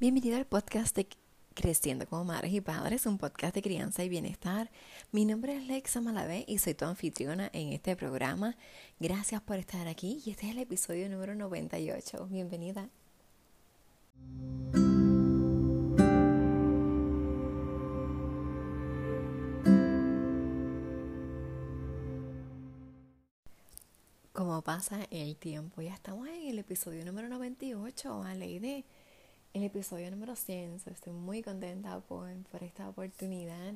Bienvenido al podcast de Creciendo como Madres y Padres, un podcast de crianza y bienestar. Mi nombre es Lexa Malavé y soy tu anfitriona en este programa. Gracias por estar aquí y este es el episodio número 98. Bienvenida. Como pasa el tiempo, ya estamos en el episodio número 98, a ley de el episodio número 100. Estoy muy contenta por, esta oportunidad,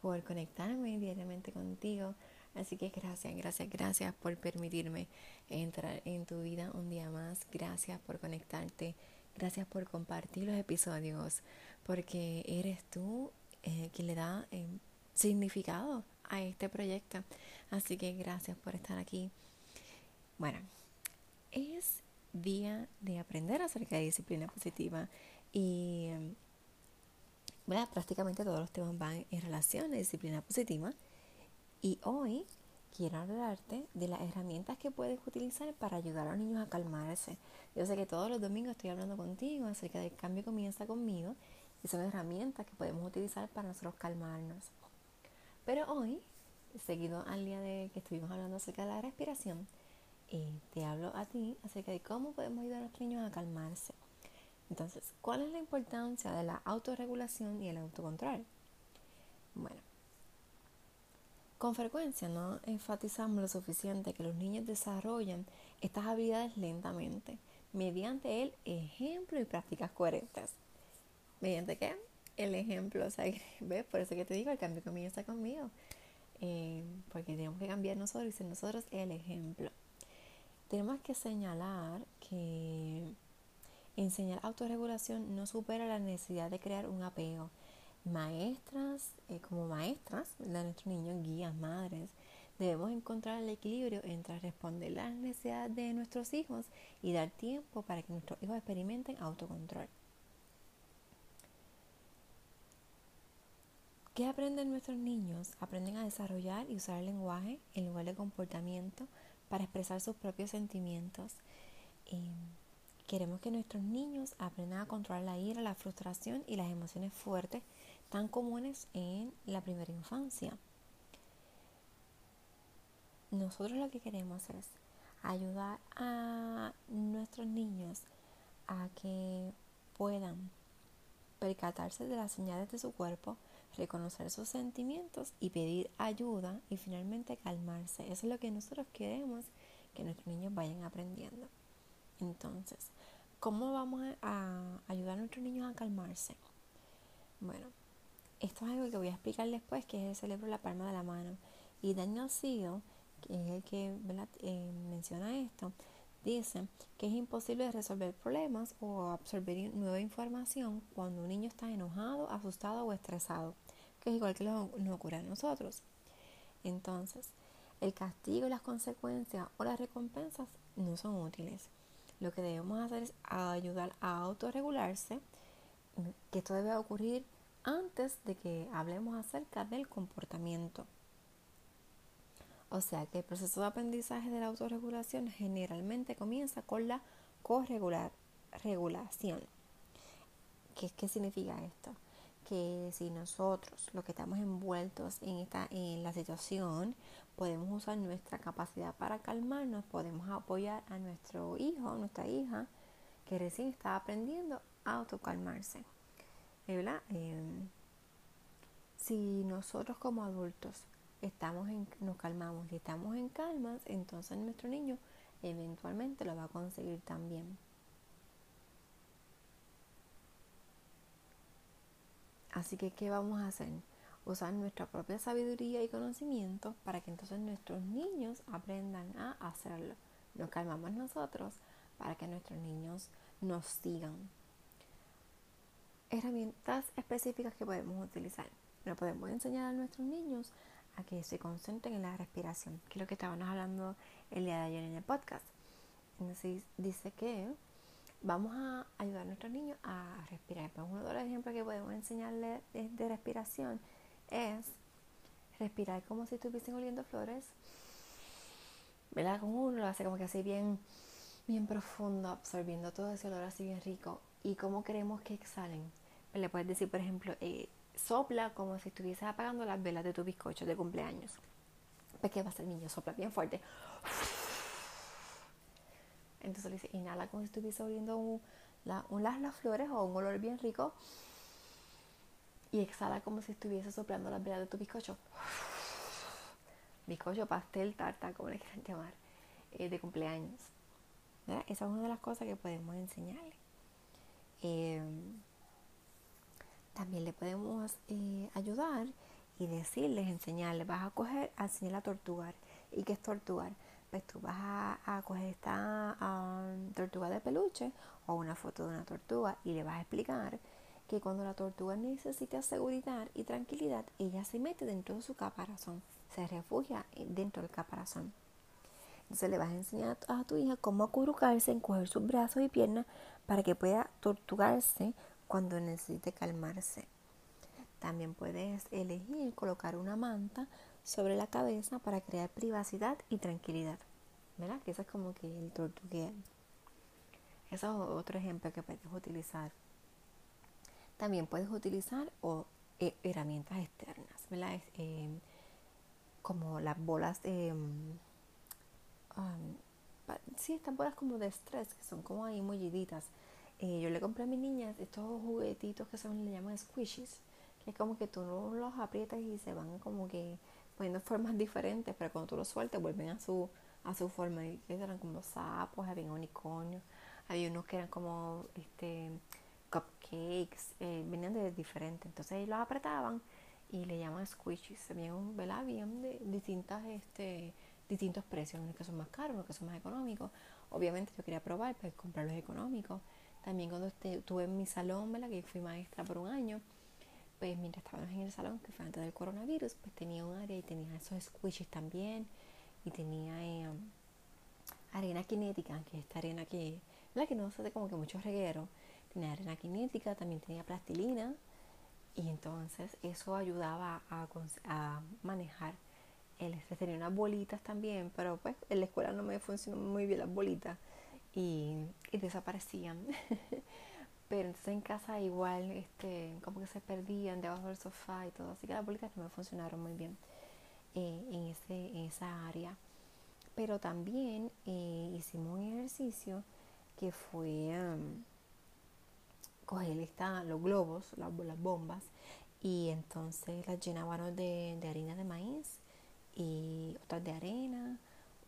por conectarme diariamente contigo. Así que gracias, gracias, gracias por permitirme entrar en tu vida un día más. Gracias por conectarte. Gracias por compartir los episodios. Porque eres tú eh, quien le da eh, significado a este proyecto. Así que gracias por estar aquí. Bueno, es día de aprender acerca de disciplina positiva y bueno, prácticamente todos los temas van en relación a disciplina positiva y hoy quiero hablarte de las herramientas que puedes utilizar para ayudar a los niños a calmarse. Yo sé que todos los domingos estoy hablando contigo acerca del cambio comienza conmigo y son herramientas que podemos utilizar para nosotros calmarnos. Pero hoy, seguido al día de que estuvimos hablando acerca de la respiración, y te hablo a ti acerca de cómo podemos ayudar a los niños a calmarse. Entonces, ¿cuál es la importancia de la autorregulación y el autocontrol? Bueno, con frecuencia no enfatizamos lo suficiente que los niños desarrollan estas habilidades lentamente, mediante el ejemplo y prácticas coherentes. ¿Mediante qué? El ejemplo, o ¿ves? Por eso que te digo, el cambio comienza conmigo. Eh, porque tenemos que cambiar nosotros y ser nosotros el ejemplo tenemos que señalar que enseñar autorregulación no supera la necesidad de crear un apego. Maestras, eh, como maestras de nuestros niños, guías, madres, debemos encontrar el equilibrio entre responder las necesidades de nuestros hijos y dar tiempo para que nuestros hijos experimenten autocontrol. ¿Qué aprenden nuestros niños? Aprenden a desarrollar y usar el lenguaje en lugar de comportamiento para expresar sus propios sentimientos. Queremos que nuestros niños aprendan a controlar la ira, la frustración y las emociones fuertes tan comunes en la primera infancia. Nosotros lo que queremos es ayudar a nuestros niños a que puedan percatarse de las señales de su cuerpo, reconocer sus sentimientos y pedir ayuda y finalmente calmarse. Eso es lo que nosotros queremos que nuestros niños vayan aprendiendo. Entonces, ¿cómo vamos a ayudar a nuestros niños a calmarse? Bueno, esto es algo que voy a explicar después, que es el cerebro la palma de la mano. Y Daniel Seal, que es el que eh, menciona esto, dice que es imposible resolver problemas o absorber nueva información cuando un niño está enojado, asustado o estresado, que es igual que nos ocurre a nosotros. Entonces, el castigo las consecuencias o las recompensas no son útiles. Lo que debemos hacer es ayudar a autorregularse, que esto debe ocurrir antes de que hablemos acerca del comportamiento. O sea que el proceso de aprendizaje de la autorregulación generalmente comienza con la corregulación. ¿Qué, ¿Qué significa esto? Que si nosotros, los que estamos envueltos en, esta, en la situación, podemos usar nuestra capacidad para calmarnos, podemos apoyar a nuestro hijo, nuestra hija, que recién está aprendiendo a autocalmarse. ¿Verdad? Em, si nosotros como adultos estamos en, nos calmamos y estamos en calma, entonces nuestro niño eventualmente lo va a conseguir también. Así que, ¿qué vamos a hacer? Usar nuestra propia sabiduría y conocimiento para que entonces nuestros niños aprendan a hacerlo. Nos calmamos nosotros para que nuestros niños nos sigan. Herramientas específicas que podemos utilizar. Lo podemos enseñar a nuestros niños a que se concentren en la respiración, que es lo que estábamos hablando el día de ayer en el podcast. Entonces dice que vamos a ayudar a nuestros niños a respirar. Pues uno de los ejemplos que podemos enseñarles de, respiración es respirar como si estuviesen oliendo flores. ¿Verdad? Como uno lo hace como que así bien, bien profundo, absorbiendo todo ese olor así bien rico. y cómo queremos que exhalen. Le puedes decir, por ejemplo, eh, sopla como si estuvieses apagando las velas de tu bizcocho de cumpleaños. Pues, ¿qué va a hacer el niño? Sopla bien fuerte. Entonces le dice, inhala como si estuviese oliendo un, las flores o un olor bien rico. Y exhala como si estuviese soplando las velas de tu bizcocho. Bizcocho, pastel, tarta, como le quieran llamar, eh, de cumpleaños. Esa es una de las cosas que podemos enseñarle. Em, también le podemos eh, ayudar y decirles, enseñarles, vas a coger, a enseñarle a tortugar. ¿Y qué es tortugar? Pues tú vas a, coger esta tortuga de peluche o una foto de una tortuga y le vas a explicar que cuando la tortuga necesita seguridad y tranquilidad, ella se mete dentro de su caparazón, se refugia dentro del caparazón. Entonces le vas a enseñar a tu hija cómo acurrucarse, encoger sus brazos y piernas para que pueda tortugarse cuando necesite calmarse. También puedes elegir colocar una manta sobre la cabeza para crear privacidad y tranquilidad. ¿Verdad? Que eso es como que el tortugueo. Eso es otro ejemplo que puedes utilizar. También puedes utilizar o, eh, herramientas externas, ¿verdad? Eh, como las bolas de... Um, sí, estas bolas como de estrés, que son como ahí mulliditas eh, yo le compré a mis niñas estos juguetitos que son, le llaman squishies, que es como que tú los aprietas y se van como que poniendo formas diferentes, pero cuando tú los sueltas vuelven a su, a su forma. Y eran como sapos, había unicornios, había unos que eran como este cupcakes, eh, venían de diferentes. Entonces ellos los apretaban y le llaman squishies. Habían, ¿verdad? Habían de distintas, este, distintos precios, unos que son más caros, unos que son más económicos. Obviamente yo quería probar, pues comprar los económicos. También cuando estuve en mi salón, ¿verdad? que fui maestra por un año, pues mientras estábamos en el salón, que fue antes del coronavirus, pues tenía un área y tenía esos squishes también y tenía eh, arena cinética, que es esta arena que, ¿verdad? que no hace como que mucho reguero. Tenía arena cinética, también tenía plastilina y entonces eso ayudaba a, a manejar el estrés. Tenía unas bolitas también, pero pues en la escuela no me funcionó muy bien las bolitas y, desaparecían. Pero entonces en casa igual, este, como que se perdían debajo del sofá y todo. Así que las bolitas no me funcionaron muy bien eh, en, ese, en esa área. Pero también eh, hicimos un ejercicio que fue coger esta, los globos, las, las, bombas, y entonces las llenábamos de, de harina de maíz y otras de arena,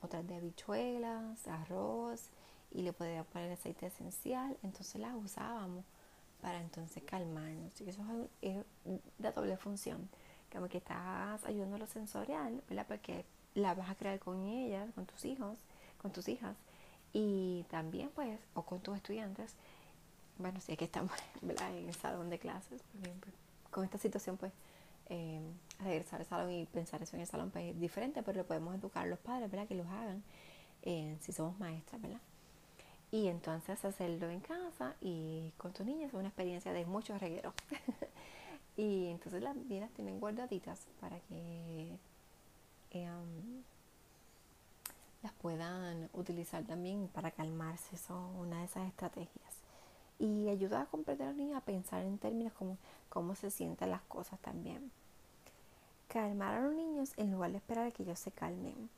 otras de habichuelas, arroz y le podía poner aceite esencial, entonces las usábamos para entonces calmarnos. Y eso es, de doble función, como que estás ayudando a lo sensorial, ¿verdad? Porque la vas a crear con ellas, con tus hijos, con tus hijas, y también pues, o con tus estudiantes, bueno, si es que estamos ¿verdad? en el salón de clases, con esta situación pues eh, regresar al salón y pensar eso en el salón pues es diferente, pero le podemos educar a los padres, ¿verdad? Que los hagan eh, si somos maestras, ¿verdad? Y entonces hacerlo en casa y con tus niñas es una experiencia de mucho reguero. y entonces las vidas tienen guardaditas para que em, las puedan utilizar también para calmarse. Son una de esas estrategias. Y ayuda a comprender a los niños a pensar en términos como cómo se sienten las cosas también. Calmar a los niños en lugar de esperar a que ellos se calmen.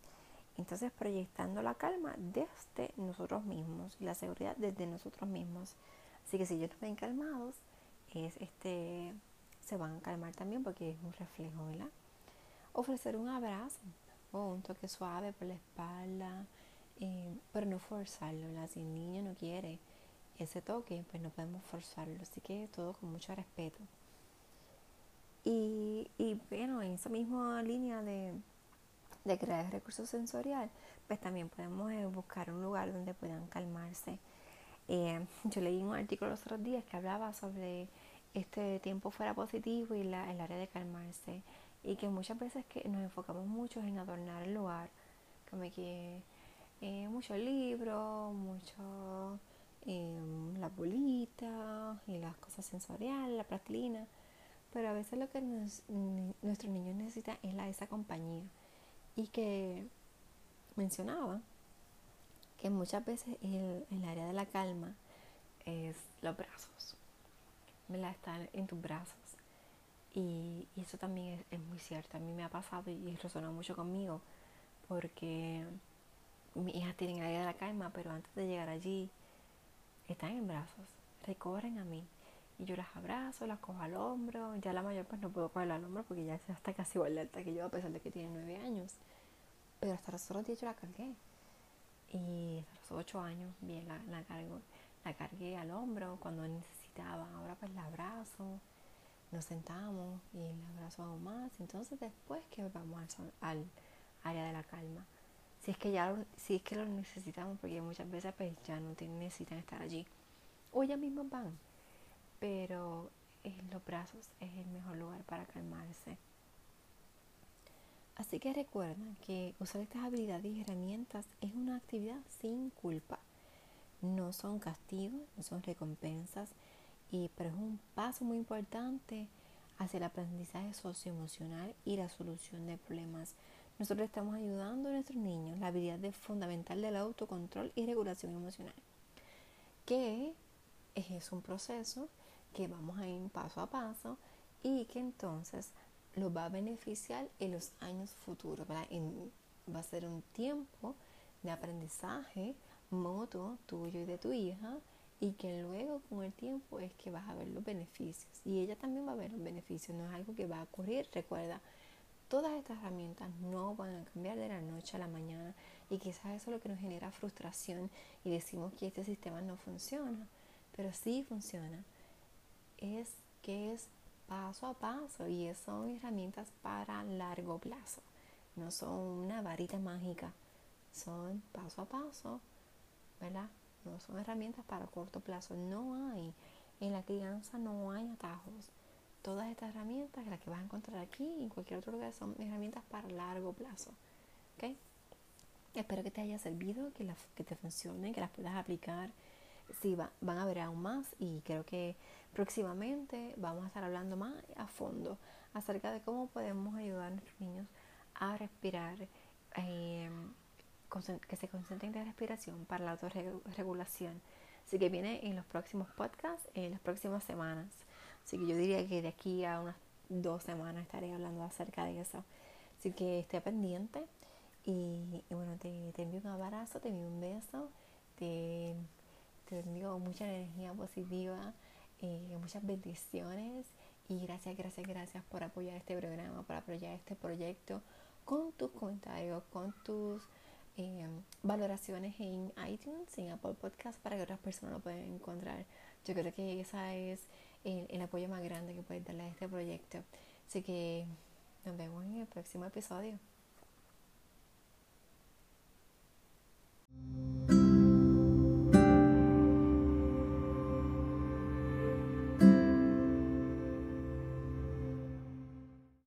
Entonces proyectando la calma desde nosotros mismos y la seguridad desde nosotros mismos. Así que si ellos ven calmados, es este, se van a calmar también porque es un reflejo, ¿verdad? Ofrecer un abrazo o un toque suave por la espalda, eh, pero no forzarlo, ¿verdad? Si el niño no quiere ese toque, pues no podemos forzarlo. Así que todo con mucho respeto. Y, y bueno, en esa misma línea de de crear recursos sensorial, pues también podemos eh, buscar un lugar donde puedan calmarse. Eh, yo leí un artículo los otros días que hablaba sobre este tiempo fuera positivo y la, el área de calmarse y que muchas veces que nos enfocamos mucho en adornar el lugar, como que eh, mucho libro, mucho eh, las bolitas y las cosas sensoriales, la plastilina, pero a veces lo que nuestros niños necesitan es la, esa compañía y que mencionaba que muchas veces el, el área de la calma es los brazos. ¿Verdad? Estar en tus brazos. Y, eso también es, muy cierto. A mí me ha pasado y, resonó mucho conmigo porque mis hijas tienen el área de la calma, pero antes de llegar allí, están en brazos, recorren a mí. Y yo las abrazo, las cojo al hombro. Ya la mayor pues no puedo cogerla al hombro porque ya está casi igual de alta que yo, a pesar de que tiene nueve años. Pero hasta los otros días yo la cargué. Y hasta los ocho años bien la, la, cargo, la cargué al hombro cuando necesitaba. Ahora pues la abrazo, nos sentamos y la abrazo aún más. Entonces después que vamos al, al área de la calma. Si es que ya si es que lo necesitamos, porque muchas veces pues ya no necesitan estar allí. O ellas mismas van pero los brazos es el mejor lugar para calmarse. Así que recuerda que usar estas habilidades y herramientas es una actividad sin culpa. No son castigos, no son recompensas, y, pero es un paso muy importante hacia el aprendizaje socioemocional y la solución de problemas. Nosotros estamos ayudando a nuestros niños la habilidad fundamental del autocontrol y regulación emocional, que es un proceso que vamos a ir paso a paso y que entonces los va a beneficiar en los años futuros. va a ser un tiempo de aprendizaje mutuo tuyo y de tu hija y que luego con el tiempo es que vas a ver los beneficios. Y ella también va a ver los beneficios, no es algo que va a ocurrir, recuerda, todas estas herramientas no van a cambiar de la noche a la mañana y quizás eso es lo que nos genera frustración y decimos que este sistema no funciona, pero sí funciona es que es paso a paso y son herramientas para largo plazo. No son una varita mágica, son paso a paso, ¿verdad? No son herramientas para corto plazo. No hay, en la crianza no hay atajos. Todas estas herramientas, las que vas a encontrar aquí y en cualquier otro lugar, son herramientas para largo plazo. ¿Ok? Espero que te haya servido, que, que te funcione, que las puedas aplicar sí van a ver aún más y creo que próximamente vamos a estar hablando más a fondo acerca de cómo podemos ayudar a nuestros niños a respirar, eh, que se concentren en la respiración para la autorregulación. Así que viene en los próximos podcasts, en las próximas semanas. Así que yo diría que de aquí a unas dos semanas estaré hablando acerca de eso. Así que esté pendiente y, bueno, te, te envío un abrazo, te envío un beso, te te envío mucha energía positiva, eh, muchas bendiciones y gracias, gracias, gracias por apoyar este programa, por apoyar este proyecto con tus comentarios, con tus eh, valoraciones en iTunes, en Apple Podcast para que otras personas lo puedan encontrar. Yo creo que ese es el apoyo más grande que puedes darle a este proyecto. Así que nos vemos en el próximo episodio.